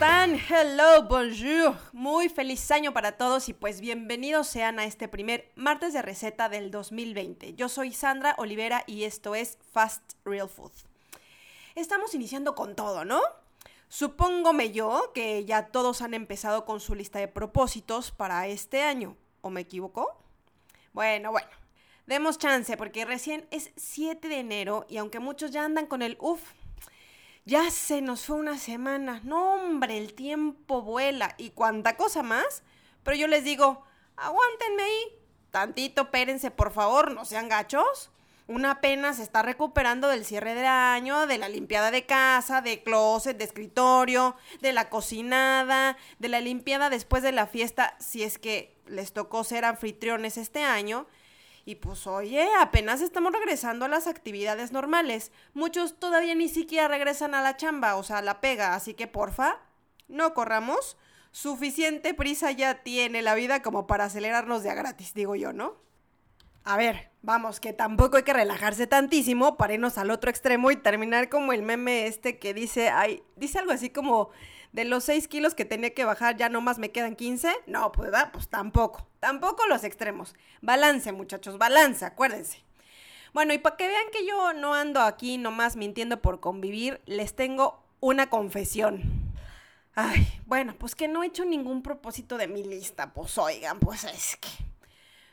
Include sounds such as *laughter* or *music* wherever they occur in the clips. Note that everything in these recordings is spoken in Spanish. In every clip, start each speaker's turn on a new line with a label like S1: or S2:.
S1: están? Hello, bonjour. Muy feliz año para todos y pues bienvenidos sean a este primer martes de receta del 2020. Yo soy Sandra Olivera y esto es Fast Real Food. Estamos iniciando con todo, ¿no? Supóngome yo que ya todos han empezado con su lista de propósitos para este año. ¿O me equivoco? Bueno, bueno. Demos chance porque recién es 7 de enero y aunque muchos ya andan con el uff, ya se nos fue una semana. No, hombre, el tiempo vuela y cuánta cosa más. Pero yo les digo, aguántenme ahí. Tantito, pérense, por favor, no sean gachos. Una pena se está recuperando del cierre del año, de la limpiada de casa, de closet, de escritorio, de la cocinada, de la limpiada después de la fiesta, si es que les tocó ser anfitriones este año. Y pues oye, apenas estamos regresando a las actividades normales. Muchos todavía ni siquiera regresan a la chamba, o sea, a la pega, así que porfa, no corramos. Suficiente prisa ya tiene la vida como para acelerarnos de a gratis, digo yo, ¿no? A ver, vamos, que tampoco hay que relajarse tantísimo para irnos al otro extremo y terminar como el meme este que dice, ay, dice algo así como, de los 6 kilos que tenía que bajar ya nomás me quedan 15. No, pues, ¿verdad? Pues tampoco. Tampoco los extremos. Balance, muchachos, balance, acuérdense. Bueno, y para que vean que yo no ando aquí nomás mintiendo por convivir, les tengo una confesión. Ay, bueno, pues que no he hecho ningún propósito de mi lista, pues oigan, pues es que...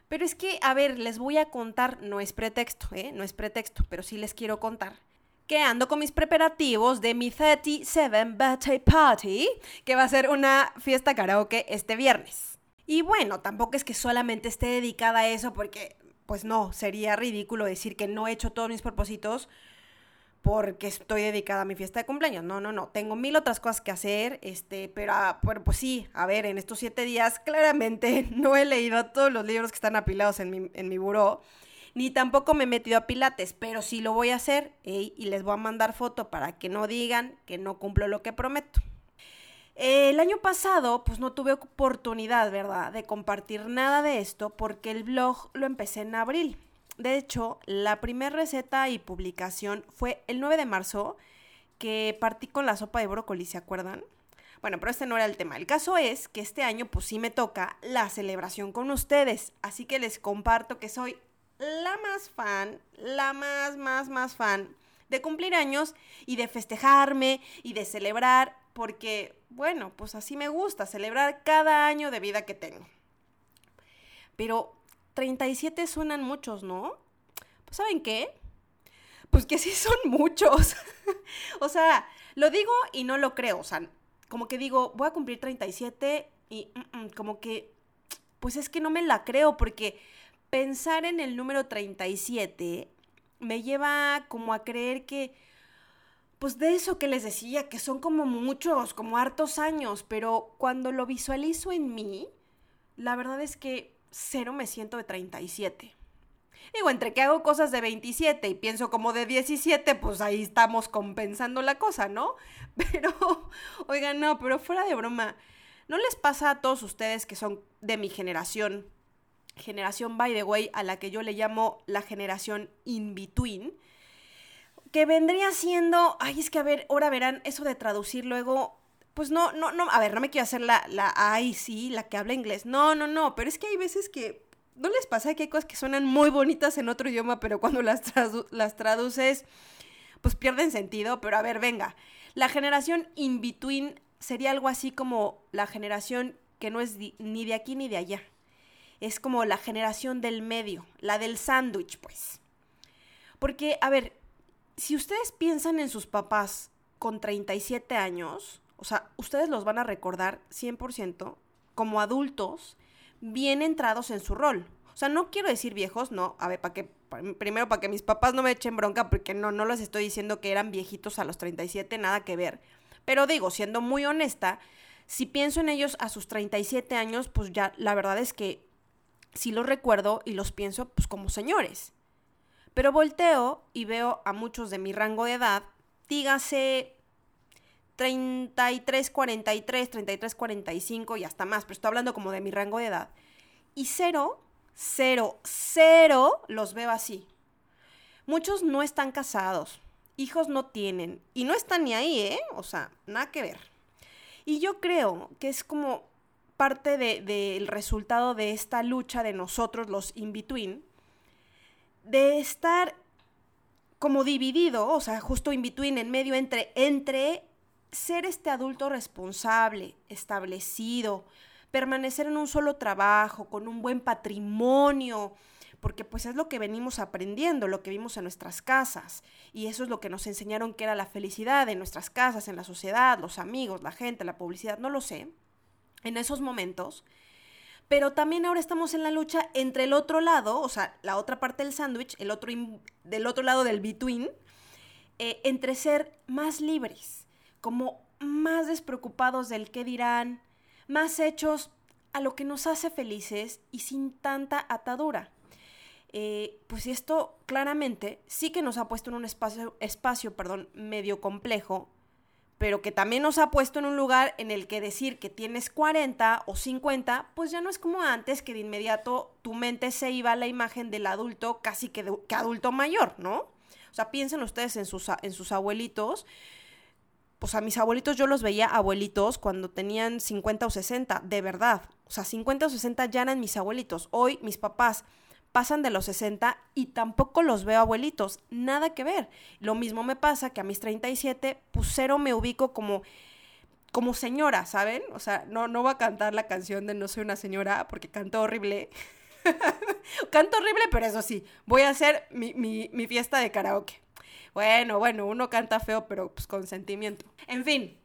S1: Pero es que, a ver, les voy a contar, no es pretexto, ¿eh? No es pretexto, pero sí les quiero contar que ando con mis preparativos de mi 37 Birthday Party, que va a ser una fiesta karaoke este viernes. Y bueno, tampoco es que solamente esté dedicada a eso, porque pues no, sería ridículo decir que no he hecho todos mis propósitos porque estoy dedicada a mi fiesta de cumpleaños. No, no, no. Tengo mil otras cosas que hacer, este, pero, ah, pues sí, a ver, en estos siete días claramente *laughs* no he leído todos los libros que están apilados en mi, en mi buró ni tampoco me he metido a pilates, pero sí lo voy a hacer y les voy a mandar foto para que no digan que no cumplo lo que prometo. El año pasado, pues no tuve oportunidad, ¿verdad?, de compartir nada de esto porque el blog lo empecé en abril. De hecho, la primera receta y publicación fue el 9 de marzo, que partí con la sopa de brócoli, ¿se acuerdan? Bueno, pero este no era el tema. El caso es que este año, pues sí me toca la celebración con ustedes. Así que les comparto que soy la más fan, la más, más, más fan de cumplir años y de festejarme y de celebrar, porque, bueno, pues así me gusta, celebrar cada año de vida que tengo. Pero 37 suenan muchos, ¿no? Pues ¿saben qué? Pues que sí son *laughs* muchos. *laughs* o sea, lo digo y no lo creo. O sea, como que digo, voy a cumplir 37 y mm, mm, como que, pues es que no me la creo porque pensar en el número 37 me lleva como a creer que, pues de eso que les decía, que son como muchos, como hartos años, pero cuando lo visualizo en mí, la verdad es que cero me siento de 37. Digo, entre que hago cosas de 27 y pienso como de 17, pues ahí estamos compensando la cosa, ¿no? *laughs* Pero, oigan, no, pero fuera de broma, ¿no les pasa a todos ustedes que son de mi generación generación by the way, a la que yo le llamo la generación in between, que vendría siendo, ay, es que a ver, ahora verán, eso de traducir luego, pues no, no, no, a ver, no me quiero hacer la, la, ay, sí, la que habla inglés, no, no, no, pero es que hay veces que, ¿no les pasa que hay cosas que suenan muy bonitas en otro idioma, pero cuando las, las traduces, pues pierden sentido, pero a ver, venga, la generación in between sería algo así como la generación que no es ni de aquí ni de allá. Es como la generación del medio, la del sándwich, pues. Porque, a ver, si ustedes piensan en sus papás con 37 años, o sea, ustedes los van a recordar 100% como adultos bien entrados en su rol. O sea, no quiero decir viejos, no, a ver, para que primero para que mis papás no me echen bronca porque no no les estoy diciendo que eran viejitos a los 37, nada que ver. Pero digo, siendo muy honesta, si pienso en ellos a sus 37 años, pues ya la verdad es que sí los recuerdo y los pienso pues como señores. Pero volteo y veo a muchos de mi rango de edad, dígase 33, 43, 33, 45 y hasta más, pero estoy hablando como de mi rango de edad. Y cero, cero, cero los veo así. Muchos no están casados, hijos no tienen y no están ni ahí, ¿eh? O sea, nada que ver. Y yo creo que es como parte del resultado de esta lucha de nosotros, los in-between, de estar como dividido, o sea, justo in-between, en medio entre, entre ser este adulto responsable, establecido, permanecer en un solo trabajo, con un buen patrimonio, porque pues es lo que venimos aprendiendo, lo que vimos en nuestras casas, y eso es lo que nos enseñaron que era la felicidad en nuestras casas, en la sociedad, los amigos, la gente, la publicidad, no lo sé, en esos momentos. Pero también ahora estamos en la lucha entre el otro lado, o sea, la otra parte del sándwich, el otro del otro lado del between, eh, entre ser más libres, como más despreocupados del qué dirán, más hechos a lo que nos hace felices y sin tanta atadura. Eh, pues esto claramente sí que nos ha puesto en un espacio, espacio perdón, medio complejo, pero que también nos ha puesto en un lugar en el que decir que tienes 40 o 50, pues ya no es como antes que de inmediato tu mente se iba a la imagen del adulto casi que, que adulto mayor, ¿no? O sea, piensen ustedes en sus, en sus abuelitos pues a mis abuelitos yo los veía abuelitos cuando tenían 50 o 60, de verdad. O sea, 50 o 60 ya eran mis abuelitos. Hoy mis papás pasan de los 60 y tampoco los veo abuelitos. Nada que ver. Lo mismo me pasa que a mis 37, pues cero me ubico como como señora, ¿saben? O sea, no, no voy a cantar la canción de No soy una señora porque canto horrible. *laughs* canto horrible, pero eso sí, voy a hacer mi, mi, mi fiesta de karaoke. Bueno, bueno, uno canta feo, pero pues con sentimiento. En fin,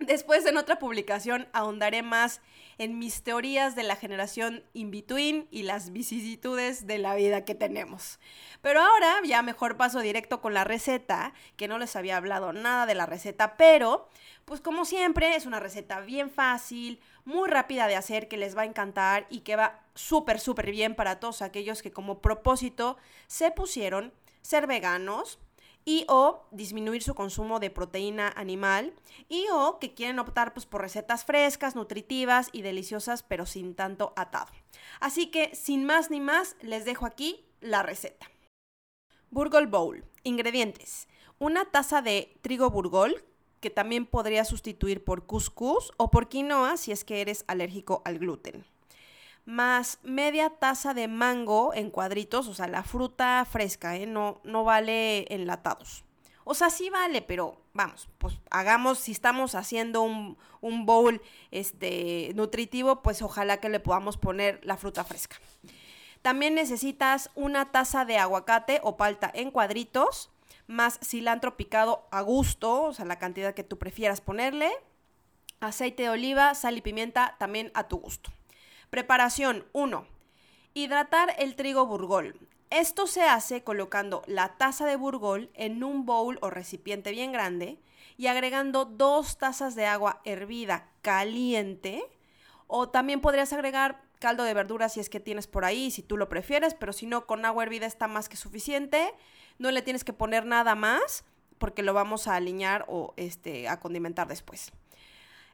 S1: Después en otra publicación ahondaré más en mis teorías de la generación in-between y las vicisitudes de la vida que tenemos. Pero ahora ya mejor paso directo con la receta, que no les había hablado nada de la receta, pero pues como siempre es una receta bien fácil, muy rápida de hacer, que les va a encantar y que va súper, súper bien para todos aquellos que como propósito se pusieron ser veganos, y o disminuir su consumo de proteína animal y o que quieren optar pues, por recetas frescas, nutritivas y deliciosas pero sin tanto atado. Así que sin más ni más les dejo aquí la receta. Burgol Bowl. Ingredientes. Una taza de trigo burgol que también podría sustituir por couscous o por quinoa si es que eres alérgico al gluten más media taza de mango en cuadritos, o sea, la fruta fresca, ¿eh? no, no vale enlatados. O sea, sí vale, pero vamos, pues hagamos, si estamos haciendo un, un bowl este, nutritivo, pues ojalá que le podamos poner la fruta fresca. También necesitas una taza de aguacate o palta en cuadritos, más cilantro picado a gusto, o sea, la cantidad que tú prefieras ponerle, aceite de oliva, sal y pimienta también a tu gusto. Preparación 1. Hidratar el trigo burgol. Esto se hace colocando la taza de burgol en un bowl o recipiente bien grande y agregando dos tazas de agua hervida caliente. O también podrías agregar caldo de verduras si es que tienes por ahí, si tú lo prefieres, pero si no, con agua hervida está más que suficiente. No le tienes que poner nada más porque lo vamos a alinear o este, a condimentar después.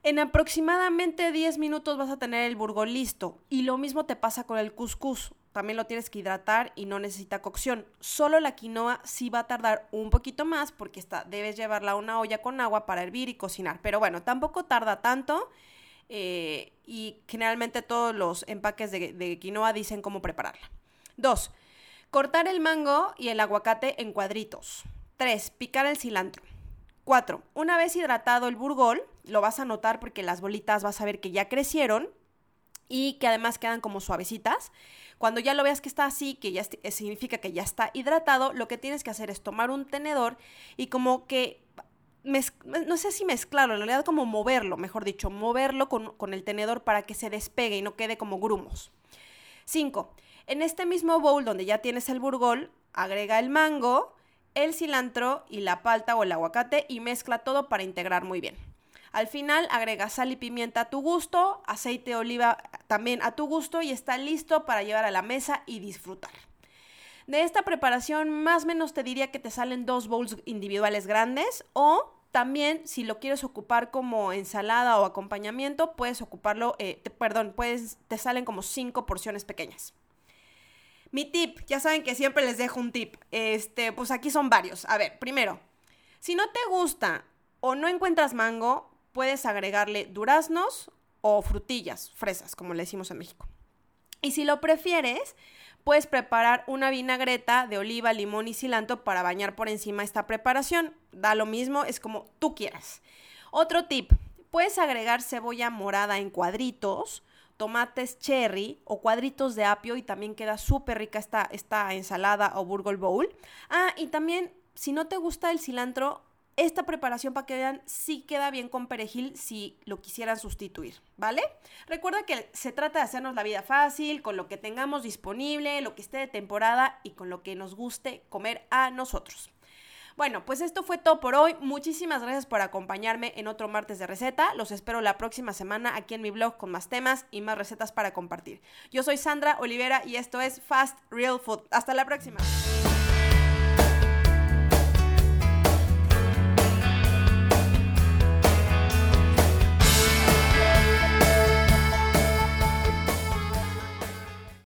S1: En aproximadamente 10 minutos vas a tener el burgol listo. Y lo mismo te pasa con el couscous. También lo tienes que hidratar y no necesita cocción. Solo la quinoa sí va a tardar un poquito más porque está, debes llevarla a una olla con agua para hervir y cocinar. Pero bueno, tampoco tarda tanto. Eh, y generalmente todos los empaques de, de quinoa dicen cómo prepararla. 2. Cortar el mango y el aguacate en cuadritos. 3. Picar el cilantro. 4. Una vez hidratado el burgol, lo vas a notar porque las bolitas vas a ver que ya crecieron y que además quedan como suavecitas. Cuando ya lo veas que está así, que ya significa que ya está hidratado, lo que tienes que hacer es tomar un tenedor y como que, no sé si mezclarlo, en realidad como moverlo, mejor dicho, moverlo con, con el tenedor para que se despegue y no quede como grumos. 5. En este mismo bowl donde ya tienes el burgol, agrega el mango, el cilantro y la palta o el aguacate y mezcla todo para integrar muy bien. Al final agrega sal y pimienta a tu gusto, aceite de oliva también a tu gusto y está listo para llevar a la mesa y disfrutar. De esta preparación más o menos te diría que te salen dos bowls individuales grandes o también si lo quieres ocupar como ensalada o acompañamiento puedes ocuparlo, eh, perdón, puedes, te salen como cinco porciones pequeñas. Mi tip, ya saben que siempre les dejo un tip. Este, pues aquí son varios. A ver, primero, si no te gusta o no encuentras mango, puedes agregarle duraznos o frutillas, fresas, como le decimos en México. Y si lo prefieres, puedes preparar una vinagreta de oliva, limón y cilantro para bañar por encima esta preparación. Da lo mismo, es como tú quieras. Otro tip, puedes agregar cebolla morada en cuadritos, tomates cherry o cuadritos de apio y también queda súper rica esta, esta ensalada o burgle bowl. Ah, y también si no te gusta el cilantro, esta preparación para que vean sí queda bien con perejil si lo quisieran sustituir, ¿vale? Recuerda que se trata de hacernos la vida fácil, con lo que tengamos disponible, lo que esté de temporada y con lo que nos guste comer a nosotros. Bueno, pues esto fue todo por hoy. Muchísimas gracias por acompañarme en otro martes de receta. Los espero la próxima semana aquí en mi blog con más temas y más recetas para compartir. Yo soy Sandra Olivera y esto es Fast Real Food. Hasta la próxima.